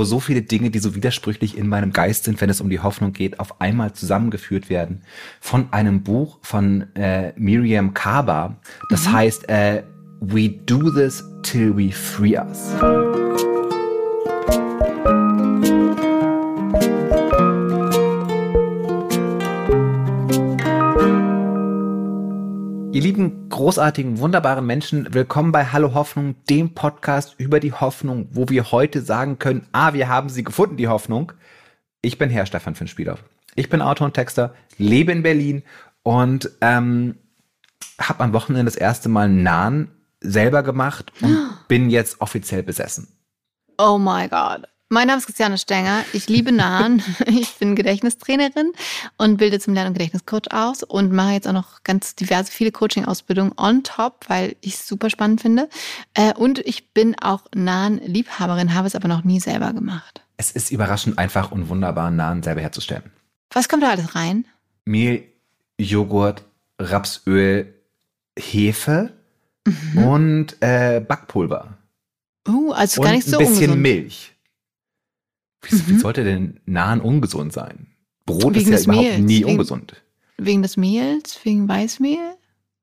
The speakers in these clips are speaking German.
wo so viele Dinge, die so widersprüchlich in meinem Geist sind, wenn es um die Hoffnung geht, auf einmal zusammengeführt werden von einem Buch von äh, Miriam Kaba. Das mhm. heißt äh, We Do This Till We Free Us. Großartigen, wunderbaren Menschen, willkommen bei Hallo Hoffnung, dem Podcast über die Hoffnung, wo wir heute sagen können, ah, wir haben sie gefunden, die Hoffnung. Ich bin Herr Stefan Finspielhoff. Ich bin Autor und Texter, lebe in Berlin und ähm, habe am Wochenende das erste Mal Nahen selber gemacht und bin jetzt offiziell besessen. Oh my God. Mein Name ist Christiane Stenger. Ich liebe Nahen. Ich bin Gedächtnistrainerin und bilde zum Lern- und Gedächtniscoach aus und mache jetzt auch noch ganz diverse, viele Coaching-Ausbildungen on top, weil ich es super spannend finde. Äh, und ich bin auch Nahen-Liebhaberin, habe es aber noch nie selber gemacht. Es ist überraschend einfach und wunderbar, Nahen selber herzustellen. Was kommt da alles rein? Mehl, Joghurt, Rapsöl, Hefe mhm. und äh, Backpulver. Uh, also gar nicht so ein bisschen ungesund. Milch. Wie, mhm. wie sollte denn Nahen ungesund sein? Brot wegen ist ja überhaupt Mehls. nie wegen, ungesund. Wegen des Mehls? Wegen Weißmehl?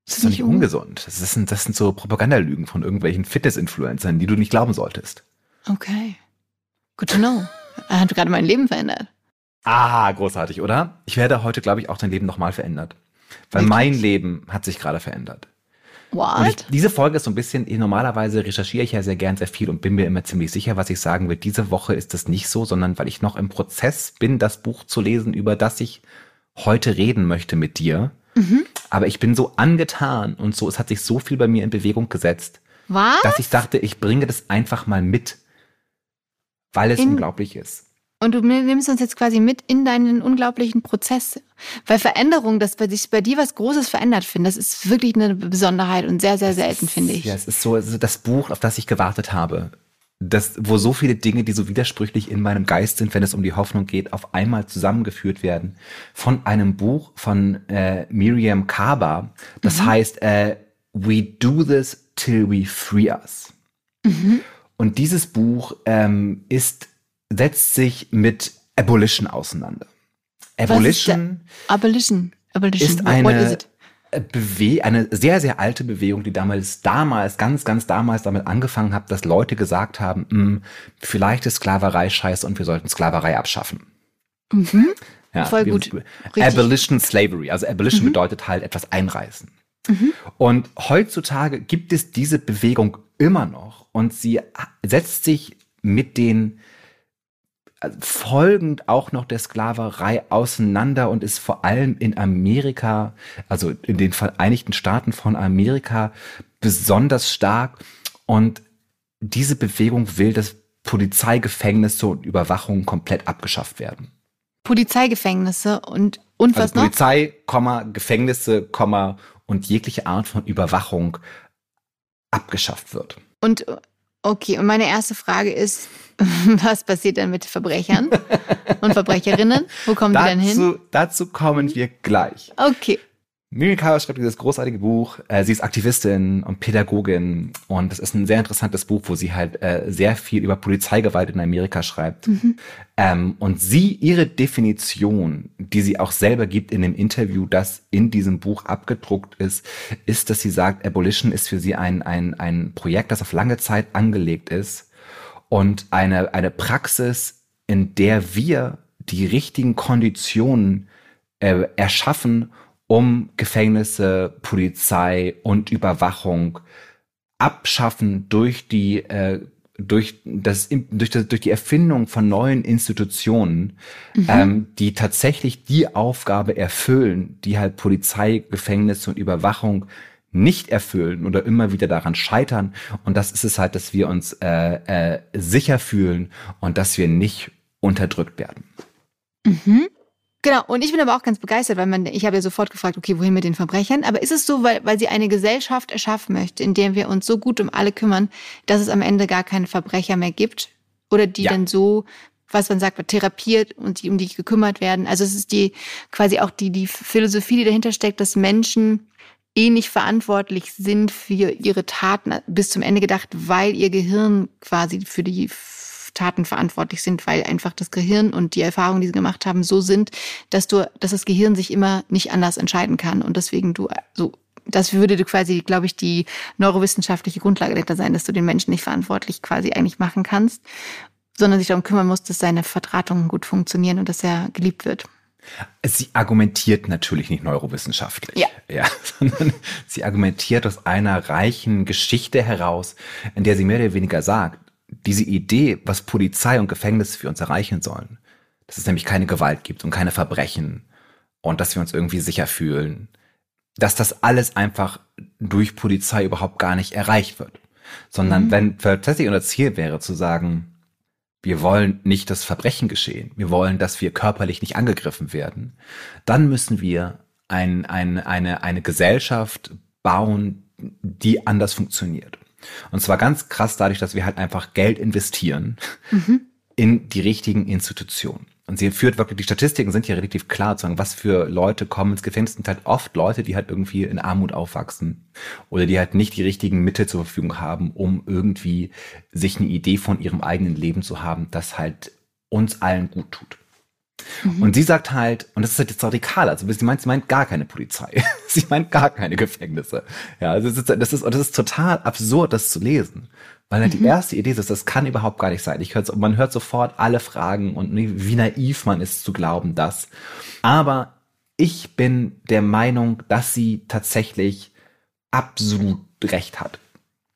Das ist doch nicht ungesund. Das sind, das sind so Propagandalügen von irgendwelchen Fitness-Influencern, die du nicht glauben solltest. Okay. Good to know. Er hat gerade mein Leben verändert. Ah, großartig, oder? Ich werde heute, glaube ich, auch dein Leben nochmal verändert. Weil Wirklich? mein Leben hat sich gerade verändert. What? Ich, diese Folge ist so ein bisschen, normalerweise recherchiere ich ja sehr gern sehr viel und bin mir immer ziemlich sicher, was ich sagen will. Diese Woche ist das nicht so, sondern weil ich noch im Prozess bin, das Buch zu lesen, über das ich heute reden möchte mit dir. Mhm. Aber ich bin so angetan und so, es hat sich so viel bei mir in Bewegung gesetzt, was? dass ich dachte, ich bringe das einfach mal mit, weil es in, unglaublich ist. Und du nimmst uns jetzt quasi mit in deinen unglaublichen Prozess. Weil Veränderung, dass bei, sich bei dir was Großes verändert, finde, das ist wirklich eine Besonderheit und sehr, sehr selten, finde ich. Ja, es ist so also das Buch, auf das ich gewartet habe. Das, wo so viele Dinge, die so widersprüchlich in meinem Geist sind, wenn es um die Hoffnung geht, auf einmal zusammengeführt werden von einem Buch von äh, Miriam Kaba. Das mhm. heißt äh, We Do This Till We Free Us. Mhm. Und dieses Buch ähm, ist setzt sich mit Abolition auseinander. Abolition, Abolition? Abolition. ist eine, Bewe eine sehr, sehr alte Bewegung, die damals, damals, ganz, ganz damals damit angefangen hat, dass Leute gesagt haben, mh, hm, vielleicht ist Sklaverei scheiße und wir sollten Sklaverei abschaffen. Mhm. Ja, Voll gut. Abolition Slavery. Also Abolition mhm. bedeutet halt etwas einreißen. Mhm. Und heutzutage gibt es diese Bewegung immer noch und sie setzt sich mit den folgend auch noch der Sklaverei auseinander und ist vor allem in Amerika, also in den Vereinigten Staaten von Amerika besonders stark. Und diese Bewegung will, dass Polizeigefängnisse und Überwachung komplett abgeschafft werden. Polizeigefängnisse und, und also was noch? Polizei, Gefängnisse, Komma und jegliche Art von Überwachung abgeschafft wird. Und okay, und meine erste Frage ist, Was passiert dann mit Verbrechern und Verbrecherinnen? Wo kommen dazu, die denn hin? Dazu kommen wir gleich. Okay. Miriam Kawa schreibt dieses großartige Buch. Äh, sie ist Aktivistin und Pädagogin und es ist ein sehr interessantes Buch, wo sie halt äh, sehr viel über Polizeigewalt in Amerika schreibt. Mhm. Ähm, und sie, ihre Definition, die sie auch selber gibt in dem Interview, das in diesem Buch abgedruckt ist, ist, dass sie sagt, Abolition ist für sie ein, ein, ein Projekt, das auf lange Zeit angelegt ist und eine, eine Praxis, in der wir die richtigen Konditionen äh, erschaffen, um Gefängnisse, Polizei und Überwachung abschaffen durch die äh, durch das durch das durch die Erfindung von neuen Institutionen, mhm. ähm, die tatsächlich die Aufgabe erfüllen, die halt Polizei, Gefängnisse und Überwachung nicht erfüllen oder immer wieder daran scheitern. Und das ist es halt, dass wir uns äh, äh, sicher fühlen und dass wir nicht unterdrückt werden. Mhm. Genau, und ich bin aber auch ganz begeistert, weil man, ich habe ja sofort gefragt, okay, wohin mit den Verbrechern? Aber ist es so, weil, weil sie eine Gesellschaft erschaffen möchte, in der wir uns so gut um alle kümmern, dass es am Ende gar keine Verbrecher mehr gibt? Oder die ja. dann so, was man sagt, therapiert und die, um die gekümmert werden? Also es ist die, quasi auch die, die Philosophie, die dahinter steckt, dass Menschen eh nicht verantwortlich sind für ihre Taten bis zum Ende gedacht, weil ihr Gehirn quasi für die Taten verantwortlich sind, weil einfach das Gehirn und die Erfahrungen, die sie gemacht haben, so sind, dass du, dass das Gehirn sich immer nicht anders entscheiden kann und deswegen du so das würde quasi, glaube ich, die neurowissenschaftliche Grundlage dahinter sein, dass du den Menschen nicht verantwortlich quasi eigentlich machen kannst, sondern sich darum kümmern musst, dass seine Vertratungen gut funktionieren und dass er geliebt wird. Sie argumentiert natürlich nicht neurowissenschaftlich, ja. ja, sondern sie argumentiert aus einer reichen Geschichte heraus, in der sie mehr oder weniger sagt, diese Idee, was Polizei und Gefängnis für uns erreichen sollen, dass es nämlich keine Gewalt gibt und keine Verbrechen und dass wir uns irgendwie sicher fühlen, dass das alles einfach durch Polizei überhaupt gar nicht erreicht wird, sondern mhm. wenn tatsächlich unser Ziel wäre zu sagen, wir wollen nicht das Verbrechen geschehen, wir wollen, dass wir körperlich nicht angegriffen werden, dann müssen wir ein, ein, eine, eine Gesellschaft bauen, die anders funktioniert. Und zwar ganz krass dadurch, dass wir halt einfach Geld investieren mhm. in die richtigen Institutionen. Und sie führt wirklich, die Statistiken sind ja relativ klar, zu sagen, was für Leute kommen ins Gefängnis, sind halt oft Leute, die halt irgendwie in Armut aufwachsen oder die halt nicht die richtigen Mittel zur Verfügung haben, um irgendwie sich eine Idee von ihrem eigenen Leben zu haben, das halt uns allen gut tut. Mhm. Und sie sagt halt, und das ist halt jetzt radikal, also sie meint, sie meint gar keine Polizei. sie meint gar keine Gefängnisse. Ja, also das ist, das ist, das ist total absurd, das zu lesen. Weil halt mhm. die erste Idee ist, das kann überhaupt gar nicht sein. Ich hör, man hört sofort alle Fragen und wie naiv man ist zu glauben, dass. Aber ich bin der Meinung, dass sie tatsächlich absolut recht hat.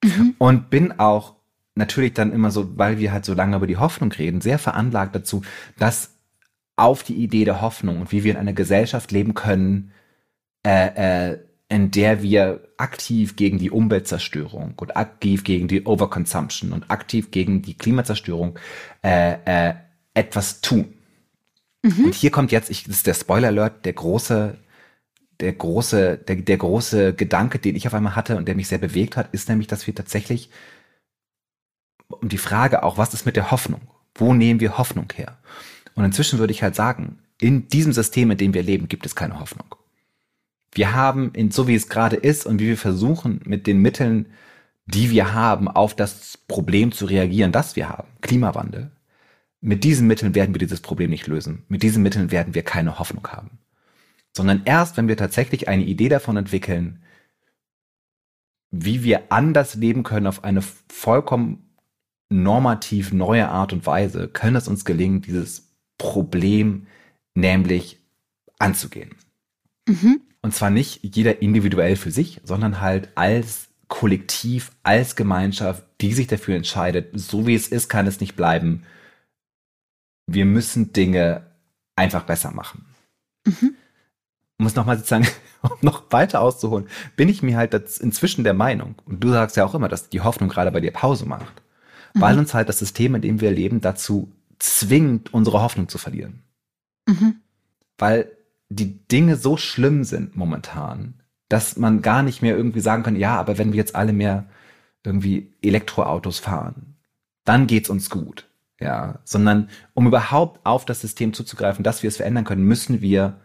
Mhm. Und bin auch natürlich dann immer so, weil wir halt so lange über die Hoffnung reden, sehr veranlagt dazu, dass auf die Idee der Hoffnung und wie wir in einer Gesellschaft leben können, äh, äh, in der wir aktiv gegen die Umweltzerstörung und aktiv gegen die Overconsumption und aktiv gegen die Klimazerstörung äh, äh, etwas tun. Mhm. Und hier kommt jetzt, ich, das ist der Spoiler Alert, der große, der große, der, der große Gedanke, den ich auf einmal hatte und der mich sehr bewegt hat, ist nämlich, dass wir tatsächlich um die Frage auch, was ist mit der Hoffnung? Wo nehmen wir Hoffnung her? Und inzwischen würde ich halt sagen, in diesem System, in dem wir leben, gibt es keine Hoffnung wir haben, in, so wie es gerade ist und wie wir versuchen, mit den Mitteln, die wir haben, auf das Problem zu reagieren, das wir haben, Klimawandel, mit diesen Mitteln werden wir dieses Problem nicht lösen. Mit diesen Mitteln werden wir keine Hoffnung haben. Sondern erst, wenn wir tatsächlich eine Idee davon entwickeln, wie wir anders leben können auf eine vollkommen normativ neue Art und Weise, können es uns gelingen, dieses Problem nämlich anzugehen. Mhm. Und zwar nicht jeder individuell für sich, sondern halt als Kollektiv, als Gemeinschaft, die sich dafür entscheidet, so wie es ist, kann es nicht bleiben. Wir müssen Dinge einfach besser machen. Mhm. Um es nochmal sozusagen, um noch weiter auszuholen, bin ich mir halt inzwischen der Meinung, und du sagst ja auch immer, dass die Hoffnung gerade bei dir Pause macht, mhm. weil uns halt das System, in dem wir leben, dazu zwingt, unsere Hoffnung zu verlieren. Mhm. Weil die Dinge so schlimm sind momentan, dass man gar nicht mehr irgendwie sagen kann, ja, aber wenn wir jetzt alle mehr irgendwie Elektroautos fahren, dann geht's uns gut. Ja, sondern um überhaupt auf das System zuzugreifen, dass wir es verändern können, müssen wir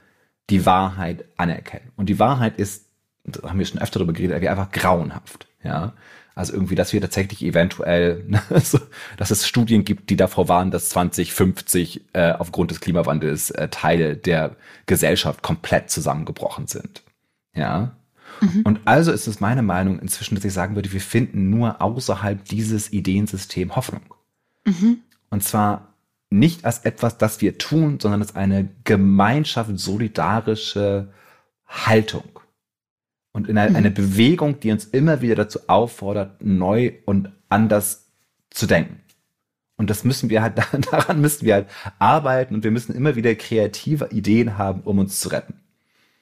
die Wahrheit anerkennen. Und die Wahrheit ist, da haben wir schon öfter darüber geredet, einfach grauenhaft. Ja, also irgendwie, dass wir tatsächlich eventuell, dass es Studien gibt, die davor warnen, dass 2050 äh, aufgrund des Klimawandels äh, Teile der Gesellschaft komplett zusammengebrochen sind. Ja. Mhm. Und also ist es meine Meinung inzwischen, dass ich sagen würde, wir finden nur außerhalb dieses Ideensystem Hoffnung. Mhm. Und zwar nicht als etwas, das wir tun, sondern als eine Gemeinschaft solidarische Haltung und in eine, mhm. eine Bewegung, die uns immer wieder dazu auffordert, neu und anders zu denken. Und das müssen wir halt, daran müssen wir halt arbeiten und wir müssen immer wieder kreative Ideen haben, um uns zu retten.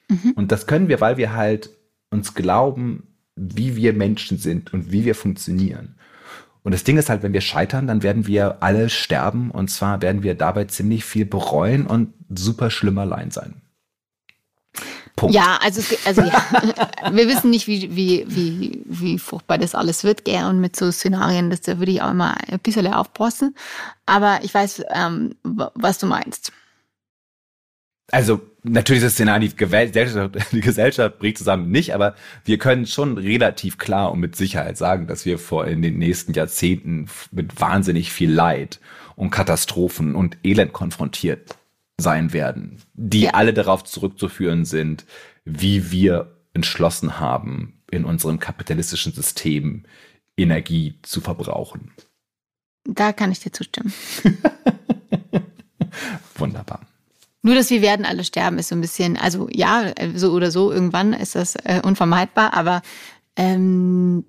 Mhm. Und das können wir, weil wir halt uns glauben, wie wir Menschen sind und wie wir funktionieren. Und das Ding ist halt, wenn wir scheitern, dann werden wir alle sterben und zwar werden wir dabei ziemlich viel bereuen und super schlimm allein sein. Punkt. Ja, also, also ja. wir wissen nicht, wie, wie, wie, wie furchtbar das alles wird, gell? Und mit so Szenarien, das, da würde ich auch immer ein bisschen aufpassen. Aber ich weiß, ähm, was du meinst. Also natürlich ist das Szenario, die Gesellschaft, die Gesellschaft bricht zusammen nicht, aber wir können schon relativ klar und mit Sicherheit sagen, dass wir vor in den nächsten Jahrzehnten mit wahnsinnig viel Leid und Katastrophen und Elend konfrontiert sein werden, die Ja. alle darauf zurückzuführen sind, wie wir entschlossen haben, in unserem kapitalistischen System Energie zu verbrauchen. Da kann ich dir zustimmen. Wunderbar. Nur, dass wir werden alle sterben, ist so ein bisschen, also ja, so oder so, irgendwann ist das äh, unvermeidbar, aber ähm,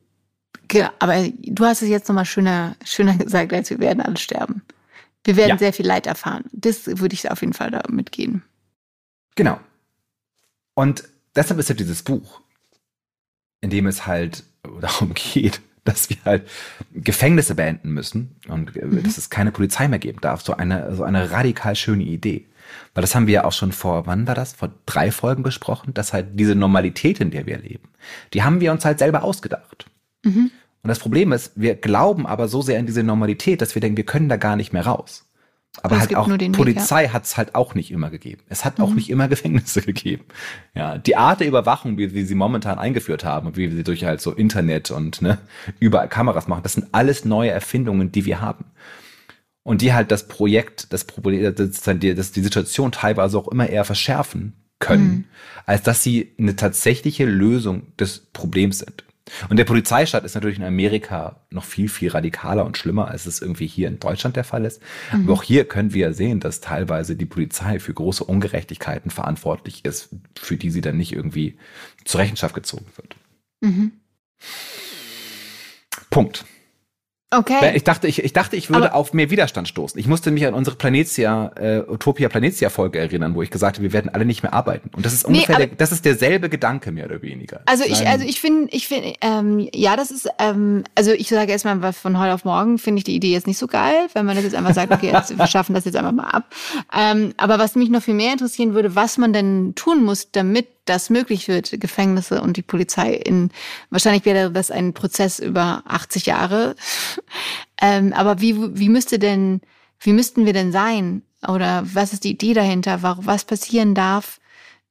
aber du hast es jetzt nochmal schöner, schöner gesagt, als wir werden alle sterben. Wir werden Ja. sehr viel Leid erfahren. Das würde ich auf jeden Fall da mitgehen. Genau. Und deshalb ist ja dieses Buch, in dem es halt darum geht, dass wir halt Gefängnisse beenden müssen und äh, dass es keine Polizei mehr geben darf. So eine, so eine radikal schöne Idee. Weil das haben wir ja auch schon vor, wann war das? Vor drei Folgen besprochen, dass halt diese Normalität, in der wir leben, die haben wir uns halt selber ausgedacht. Mhm. Und das Problem ist, wir glauben aber so sehr an diese Normalität, dass wir denken, wir können da gar nicht mehr raus. Aber halt auch den Weg, Polizei hat es halt auch nicht immer gegeben. Es hat auch nicht immer Gefängnisse gegeben. Ja, die Art der Überwachung, wie wir sie momentan eingeführt haben und wie wir sie durch halt so Internet und ne, überall Kameras machen, das sind alles neue Erfindungen, die wir haben. Und die halt das Projekt, das Problem, das, das die Situation teilweise auch immer eher verschärfen können, als dass sie eine tatsächliche Lösung des Problems sind. Und der Polizeistaat ist natürlich in Amerika noch viel, viel radikaler und schlimmer, als es irgendwie hier in Deutschland der Fall ist. Aber auch hier können wir sehen, dass teilweise die Polizei für große Ungerechtigkeiten verantwortlich ist, für die sie dann nicht irgendwie zur Rechenschaft gezogen wird. Mhm. Punkt. Okay. Ich dachte, ich, ich dachte, ich würde Aber- auf mehr Widerstand stoßen. Ich musste mich an unsere Planetia, äh, Utopia Planetia Folge erinnern, wo ich gesagt habe, wir werden alle nicht mehr arbeiten. Und das ist Nee, ungefähr, aber- der, das ist derselbe Gedanke mehr oder weniger. Also ich, Nein. also ich finde, ich finde, ähm, ja, das ist, ähm, also ich sage erstmal, von heute auf morgen finde ich die Idee jetzt nicht so geil, wenn man das jetzt einfach sagt, okay, jetzt, wir schaffen das jetzt einfach mal ab. Ähm, aber was mich noch viel mehr interessieren würde, was man denn tun muss, damit das möglich wird, Gefängnisse und die Polizei in, wahrscheinlich wäre das ein Prozess über 80 Jahre. ähm, aber wie, wie müsste denn, wie müssten wir denn sein? Oder was ist die Idee dahinter? Wa- Was passieren darf?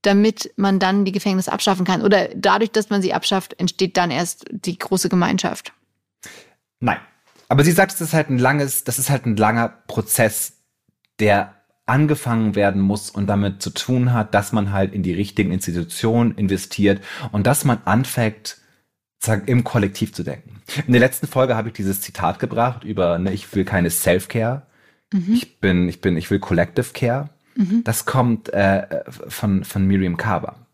damit man dann die Gefängnisse abschaffen kann. Oder dadurch, dass man sie abschafft, entsteht dann erst die große Gemeinschaft. Nein. Aber sie sagt, es ist halt ein langes, das ist halt ein langer Prozess, der angefangen werden muss und damit zu tun hat, dass man halt in die richtigen Institutionen investiert und dass man anfängt, im Kollektiv zu denken. In der letzten Folge habe ich dieses Zitat gebracht über, ne, ich will keine Self-Care. Ich bin, ich bin, ich will Collective Care. Das kommt äh, von, von Miriam Kaba.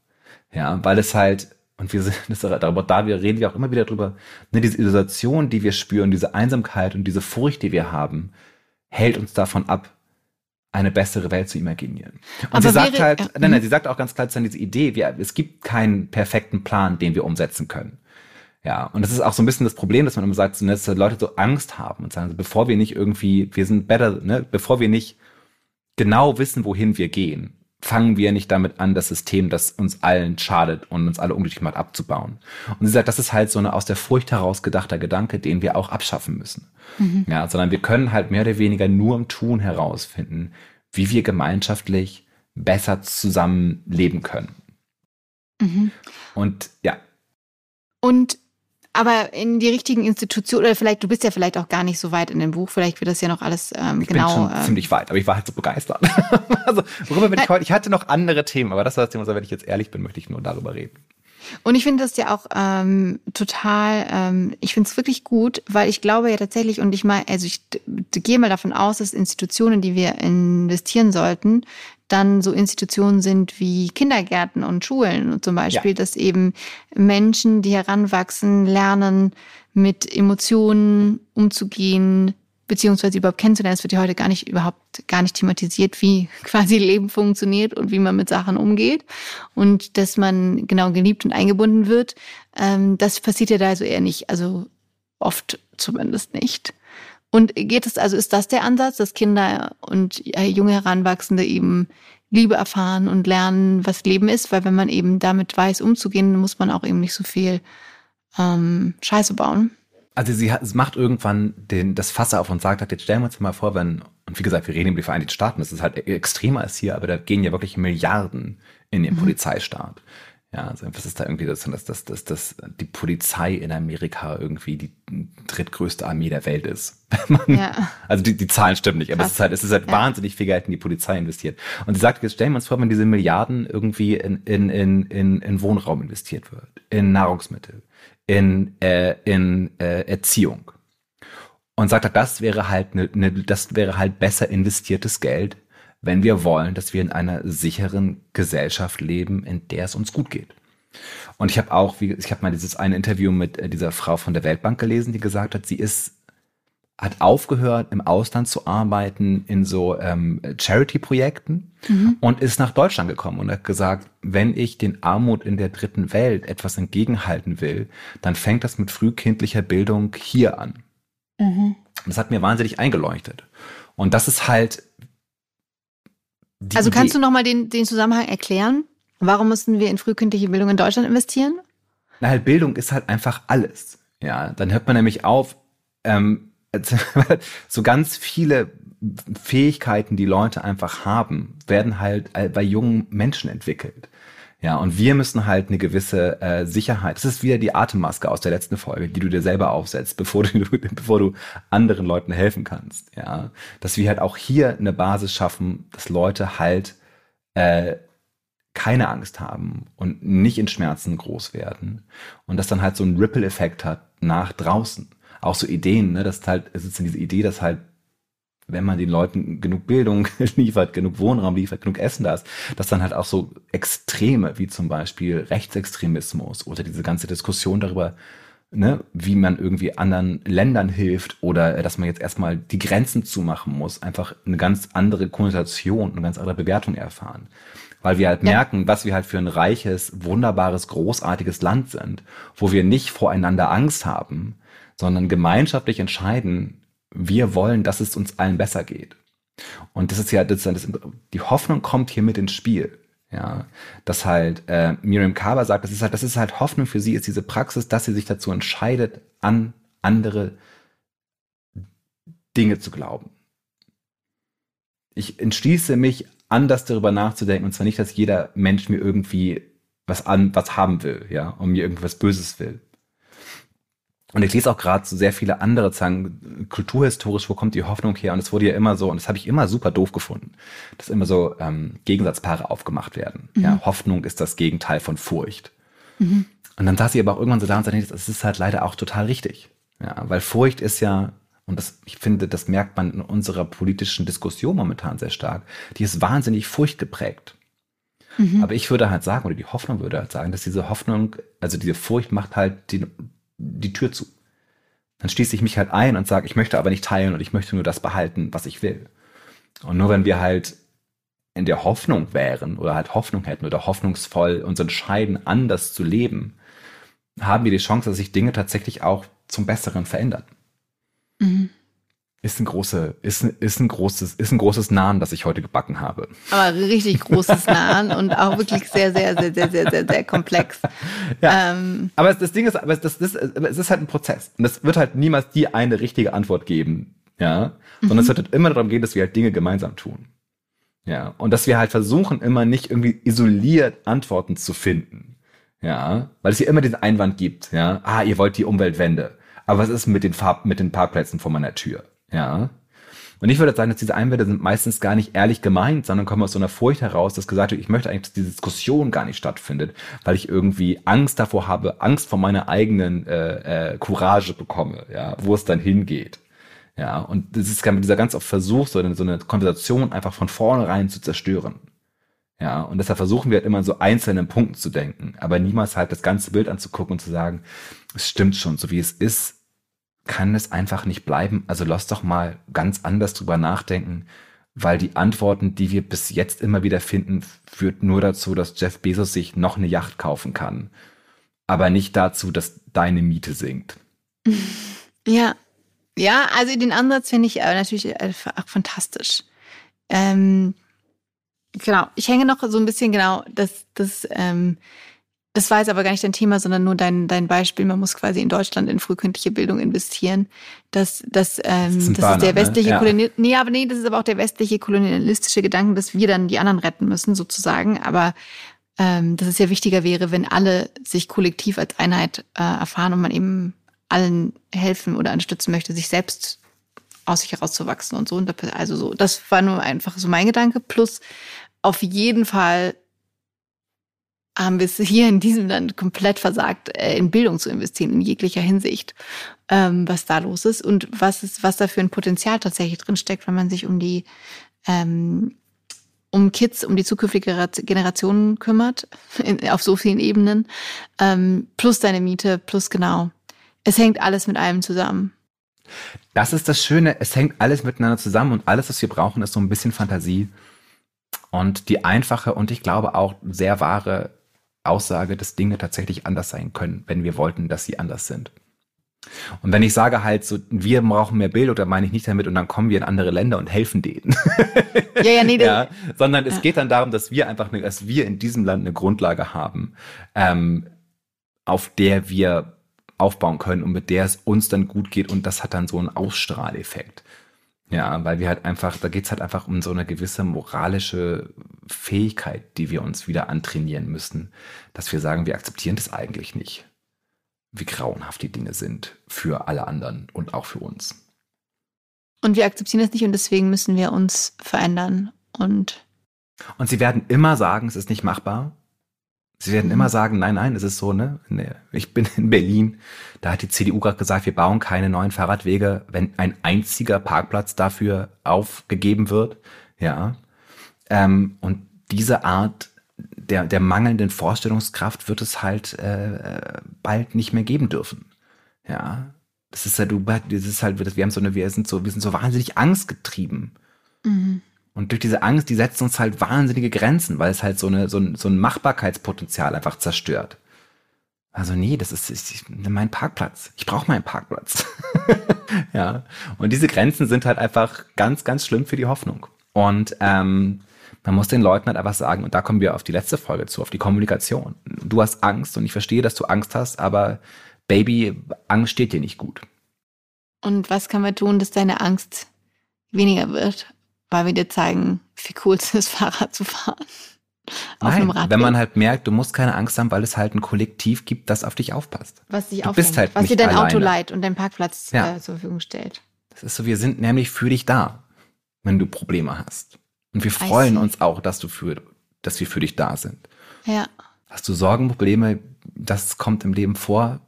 Ja, weil es halt, und wir sind, das, darüber, da wir reden wir auch immer wieder drüber, ne, diese Isolation, die wir spüren, diese Einsamkeit und diese Furcht, die wir haben, hält uns davon ab, eine bessere Welt zu imaginieren. Und Aber sie sagt wäre- halt, ja, nein, nein, mhm. sie sagt auch ganz klar, diese Idee, wir, es gibt keinen perfekten Plan, den wir umsetzen können. Ja, und das ist auch so ein bisschen das Problem, dass man immer sagt, ne, dass Leute so Angst haben und sagen, bevor wir nicht irgendwie, wir sind better, ne, bevor wir nicht genau wissen, wohin wir gehen, fangen wir nicht damit an, das System, das uns allen schadet und uns alle unglücklich macht, abzubauen. Und sie sagt, das ist halt so eine aus der Furcht heraus gedachter Gedanke, den wir auch abschaffen müssen. Ja, sondern wir können halt mehr oder weniger nur im Tun herausfinden, wie wir gemeinschaftlich besser zusammenleben können. Mhm. Und ja, Und aber in die richtigen Institutionen, oder vielleicht, du bist ja vielleicht auch gar nicht so weit in dem Buch, vielleicht wird das ja noch alles ähm, ich genau. bin schon ähm, ziemlich weit, aber ich war halt so begeistert. also, worüber bin ich heute? Ich hatte noch andere Themen, aber das war das Thema, also wenn ich jetzt ehrlich bin, möchte ich nur darüber reden. Und ich finde das ja auch ähm, total, ähm, ich finde es wirklich gut, weil ich glaube ja tatsächlich, und ich mal, also ich gehe mal davon aus, dass Institutionen, die wir investieren sollten, dann so Institutionen sind wie Kindergärten und Schulen und zum Beispiel, Ja. dass eben Menschen, die heranwachsen, lernen, mit Emotionen umzugehen, beziehungsweise überhaupt kennenzulernen. Es wird ja heute gar nicht überhaupt gar nicht thematisiert, wie quasi Leben funktioniert und wie man mit Sachen umgeht und dass man genau geliebt und eingebunden wird. Ähm, das passiert ja da also eher nicht, also oft zumindest nicht. Und geht es also ist das der Ansatz, dass Kinder und äh, junge Heranwachsende eben Liebe erfahren und lernen, was Leben ist, weil wenn man eben damit weiß, umzugehen, muss man auch eben nicht so viel ähm, Scheiße bauen. Also sie hat, es macht irgendwann den, das Fass auf und sagt, halt, jetzt stellen wir uns mal vor, wenn, und wie gesagt, wir reden über die Vereinigten Staaten, das ist halt extremer als hier, aber da gehen ja wirklich Milliarden in den Polizeistaat. Ja, also was ist da irgendwie das, dass, dass, dass, dass die Polizei in Amerika irgendwie die drittgrößte Armee der Welt ist. ja. Also die, die Zahlen stimmen nicht, aber es ist halt, es ist halt ja. wahnsinnig viel Geld in die Polizei investiert. Und sie sagt, jetzt stellen wir uns vor, wenn diese Milliarden irgendwie in, in, in, in, in Wohnraum investiert wird, in Nahrungsmittel, in, äh, in äh, Erziehung. Und sagt, das wäre halt ne, ne, das wäre halt besser investiertes Geld wenn wir wollen, dass wir in einer sicheren Gesellschaft leben, in der es uns gut geht. Und ich habe auch, wie, ich habe mal dieses eine Interview mit äh, dieser Frau von der Weltbank gelesen, die gesagt hat, sie ist hat aufgehört, im Ausland zu arbeiten in so ähm, Charity-Projekten mhm. und ist nach Deutschland gekommen und hat gesagt, wenn ich den Armut in der dritten Welt etwas entgegenhalten will, dann fängt das mit frühkindlicher Bildung hier an. Mhm. Das hat mir wahnsinnig eingeleuchtet. Und das ist halt also kannst Idee. du nochmal den, den Zusammenhang erklären? Warum mussten wir in frühkindliche Bildung in Deutschland investieren? Na halt, Bildung ist halt einfach alles. Ja, dann hört man nämlich auf, ähm, so ganz viele Fähigkeiten, die Leute einfach haben, werden halt äh, bei jungen Menschen entwickelt. Ja, und wir müssen halt eine gewisse äh, Sicherheit. Das ist wieder die Atemmaske aus der letzten Folge, die du dir selber aufsetzt, bevor du, bevor du anderen Leuten helfen kannst. Ja, dass wir halt auch hier eine Basis schaffen, dass Leute halt äh, keine Angst haben und nicht in Schmerzen groß werden und das dann halt so einen Ripple-Effekt hat nach draußen. Auch so Ideen, ne, das halt, es ist diese Idee, dass halt wenn man den Leuten genug Bildung liefert, genug Wohnraum liefert, genug Essen da ist, dass dann halt auch so Extreme wie zum Beispiel Rechtsextremismus oder diese ganze Diskussion darüber, ne, wie man irgendwie anderen Ländern hilft oder dass man jetzt erstmal die Grenzen zumachen muss, einfach eine ganz andere Konnotation, eine ganz andere Bewertung erfahren. Weil wir halt ja. merken, was wir halt für ein reiches, wunderbares, großartiges Land sind, wo wir nicht voreinander Angst haben, sondern gemeinschaftlich entscheiden, wir wollen, dass es uns allen besser geht. Und das ist ja, das, das, die Hoffnung kommt hier mit ins Spiel. Ja, dass halt äh, Miriam Kaba sagt, das ist halt, das ist halt Hoffnung für sie, ist diese Praxis, dass sie sich dazu entscheidet, an andere Dinge zu glauben. Ich entschließe mich, anders darüber nachzudenken, und zwar nicht, dass jeder Mensch mir irgendwie was an, was haben will, ja, und mir irgendwas Böses will, und ich lese auch gerade so sehr viele andere sagen, kulturhistorisch, wo kommt die Hoffnung her? Und es wurde ja immer so, und das habe ich immer super doof gefunden, dass immer so ähm, Gegensatzpaare aufgemacht werden. Mhm. Ja, Hoffnung ist das Gegenteil von Furcht. Mhm. Und dann saß ich aber auch irgendwann so da und sagte, das ist halt leider auch total richtig. Ja, weil Furcht ist ja, und das, ich finde, das merkt man in unserer politischen Diskussion momentan sehr stark, die ist wahnsinnig furchtgeprägt. Mhm. Aber ich würde halt sagen, oder die Hoffnung würde halt sagen, dass diese Hoffnung, also diese Furcht macht halt die, die Tür zu. Dann schließe ich mich halt ein und sage, ich möchte aber nicht teilen und ich möchte nur das behalten, was ich will. Und nur wenn wir halt in der Hoffnung wären oder halt Hoffnung hätten oder hoffnungsvoll uns entscheiden, anders zu leben, haben wir die Chance, dass sich Dinge tatsächlich auch zum Besseren verändern. Mhm. Ist ein große, ist, ist ein großes, ist ein großes Nahen, das ich heute gebacken habe. Aber richtig großes Nahen und auch wirklich sehr, sehr, sehr, sehr, sehr, sehr, sehr komplex. Ja. Ähm, aber das Ding ist, aber das, das, es ist halt ein Prozess. Und es wird halt niemals die eine richtige Antwort geben. Ja. Sondern mhm. es wird halt immer darum gehen, dass wir halt Dinge gemeinsam tun. Ja. Und dass wir halt versuchen, immer nicht irgendwie isoliert Antworten zu finden. Ja. Weil es hier immer diesen Einwand gibt. Ja. Ah, ihr wollt die Umweltwende. Aber was ist mit den Farb, mit den Parkplätzen vor meiner Tür? Ja. Und ich würde sagen, dass diese Einwände sind meistens gar nicht ehrlich gemeint, sondern kommen aus so einer Furcht heraus, dass gesagt wird, ich möchte eigentlich, dass diese Diskussion gar nicht stattfindet, weil ich irgendwie Angst davor habe, Angst vor meiner eigenen äh, äh, Courage bekomme, ja, wo es dann hingeht. Ja, und das ist dieser ganz oft Versuch, so eine, so eine Konversation einfach von vornherein zu zerstören. Ja, und deshalb versuchen wir halt immer so einzelnen Punkten zu denken, aber niemals halt das ganze Bild anzugucken und zu sagen, es stimmt schon, so wie es ist, kann es einfach nicht bleiben. Also lass doch mal ganz anders drüber nachdenken, weil die Antworten, die wir bis jetzt immer wieder finden, führt nur dazu, dass Jeff Bezos sich noch eine Yacht kaufen kann. Aber nicht dazu, dass deine Miete sinkt. Ja, ja, also den Ansatz finde ich äh, natürlich äh, auch fantastisch. Ähm, genau, ich hänge noch so ein bisschen genau, dass das ähm, das war jetzt aber gar nicht dein Thema, sondern nur dein, dein Beispiel. Man muss quasi in Deutschland in frühkindliche Bildung investieren. Das, das, ähm, das, ist, das ist der ne? westliche ne? ja. Kolonial, nee, aber nee, das ist aber auch der westliche kolonialistische Gedanke, dass wir dann die anderen retten müssen, sozusagen. Aber ähm, dass es ja wichtiger wäre, wenn alle sich kollektiv als Einheit äh, erfahren und man eben allen helfen oder unterstützen möchte, sich selbst aus sich herauszuwachsen und so. Und also so, das war nur einfach so mein Gedanke. Plus auf jeden Fall haben wir es hier in diesem Land komplett versagt, äh, in Bildung zu investieren, in jeglicher Hinsicht, ähm, was da los ist und was ist, was da für ein Potenzial tatsächlich drinsteckt, wenn man sich um die ähm, um Kids, um die zukünftige Generation kümmert, auf so vielen Ebenen, ähm, plus deine Miete, plus genau. Es hängt alles mit allem zusammen. Das ist das Schöne, es hängt alles miteinander zusammen und alles, was wir brauchen, ist so ein bisschen Fantasie. Und die einfache und ich glaube auch sehr wahre Aussage, dass Dinge tatsächlich anders sein können, wenn wir wollten, dass sie anders sind. Und wenn ich sage halt so, wir brauchen mehr Bildung, dann meine ich nicht damit und dann kommen wir in andere Länder und helfen denen. Ja, ja, nee, ja, sondern es ja. geht dann darum, dass wir einfach, eine, dass wir in diesem Land eine Grundlage haben, ähm, auf der wir aufbauen können und mit der es uns dann gut geht und das hat dann so einen Ausstrahleffekt. Ja, weil wir halt einfach, da geht's halt einfach um so eine gewisse moralische Fähigkeit, die wir uns wieder antrainieren müssen, dass wir sagen, wir akzeptieren das eigentlich nicht, wie grauenhaft die Dinge sind für alle anderen und auch für uns. Und wir akzeptieren es nicht und deswegen müssen wir uns verändern und und sie werden immer sagen, es ist nicht machbar. Sie werden mhm. immer sagen, nein, nein, es ist so, ne? Ich bin in Berlin, da hat die CDU gerade gesagt, wir bauen keine neuen Fahrradwege, wenn ein einziger Parkplatz dafür aufgegeben wird. Ja. Ähm, und diese Art der, der mangelnden Vorstellungskraft wird es halt äh, bald nicht mehr geben dürfen. Ja. Das ist du, das ist halt, wir haben so eine, wir sind so, wir sind so wahnsinnig angstgetrieben. Mhm. Und durch diese Angst, die setzt uns halt wahnsinnige Grenzen, weil es halt so, eine, so, ein, so ein Machbarkeitspotenzial einfach zerstört. Also nee, das ist, ist mein Parkplatz. Ich brauche meinen Parkplatz. ja. Und diese Grenzen sind halt einfach ganz, ganz schlimm für die Hoffnung. Und ähm, man muss den Leuten halt einfach sagen, und da kommen wir auf die letzte Folge zu, auf die Kommunikation. Du hast Angst und ich verstehe, dass du Angst hast, aber Baby, Angst steht dir nicht gut. Und was kann man tun, dass deine Angst weniger wird? Weil wir dir zeigen, wie cool es ist, Fahrrad zu fahren. Auf Nein, wenn man halt merkt, du musst keine Angst haben, weil es halt ein Kollektiv gibt, das auf dich aufpasst. Was dich du bist halt was dir dein alleine. Auto leiht und deinen Parkplatz ja. äh, zur Verfügung stellt. Das ist so, wir sind nämlich für dich da, wenn du Probleme hast. Und wir freuen uns auch, dass du für, dass wir für dich da sind. Ja. Hast du Sorgen, Probleme, das kommt im Leben vor.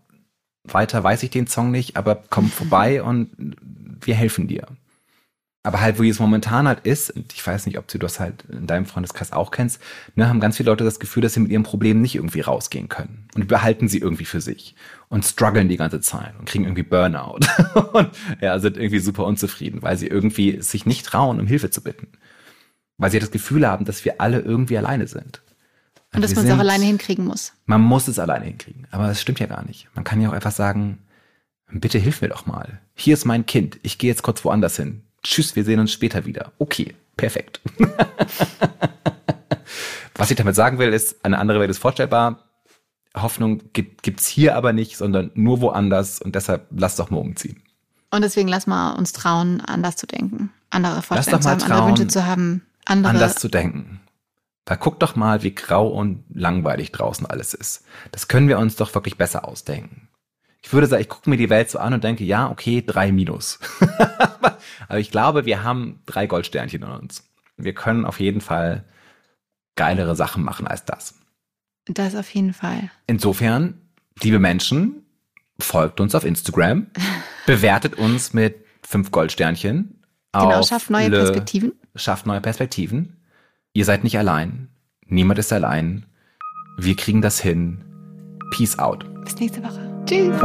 Weiter weiß ich den Song nicht, aber komm vorbei und wir helfen dir. Aber halt, wo es momentan halt ist, und ich weiß nicht, ob du das halt in deinem Freundeskreis auch kennst, ne, haben ganz viele Leute das Gefühl, dass sie mit ihrem Problem nicht irgendwie rausgehen können. Und behalten sie irgendwie für sich. Und strugglen die ganze Zeit und kriegen irgendwie Burnout. und ja, sind irgendwie super unzufrieden, weil sie irgendwie sich nicht trauen, um Hilfe zu bitten. Weil sie das Gefühl haben, dass wir alle irgendwie alleine sind. Und, und dass man es auch alleine hinkriegen muss. Man muss es alleine hinkriegen. Aber das stimmt ja gar nicht. Man kann ja auch einfach sagen, bitte hilf mir doch mal. Hier ist mein Kind. Ich gehe jetzt kurz woanders hin Tschüss, wir sehen uns später wieder. Okay, perfekt. Was ich damit sagen will, ist, eine andere Welt ist vorstellbar. Hoffnung gibt, gibt's hier aber nicht, sondern nur woanders und deshalb lass doch mal umziehen. Und deswegen lass mal uns trauen, anders zu denken, andere Vorstellungen zu haben, trauen, andere Wünsche zu haben, andere anders zu denken. Da guck doch mal, wie grau und langweilig draußen alles ist. Das können wir uns doch wirklich besser ausdenken. Ich würde sagen, ich gucke mir die Welt so an und denke, ja, okay, drei Minus. Aber ich glaube, wir haben drei Goldsternchen in uns. Wir können auf jeden Fall geilere Sachen machen als das. Das auf jeden Fall. Insofern, liebe Menschen, folgt uns auf Instagram, bewertet uns mit fünf Goldsternchen. Genau, schafft neue Le, Perspektiven. Schafft neue Perspektiven. Ihr seid nicht allein. Niemand ist allein. Wir kriegen das hin. Peace out. Bis nächste Woche. Tschüss.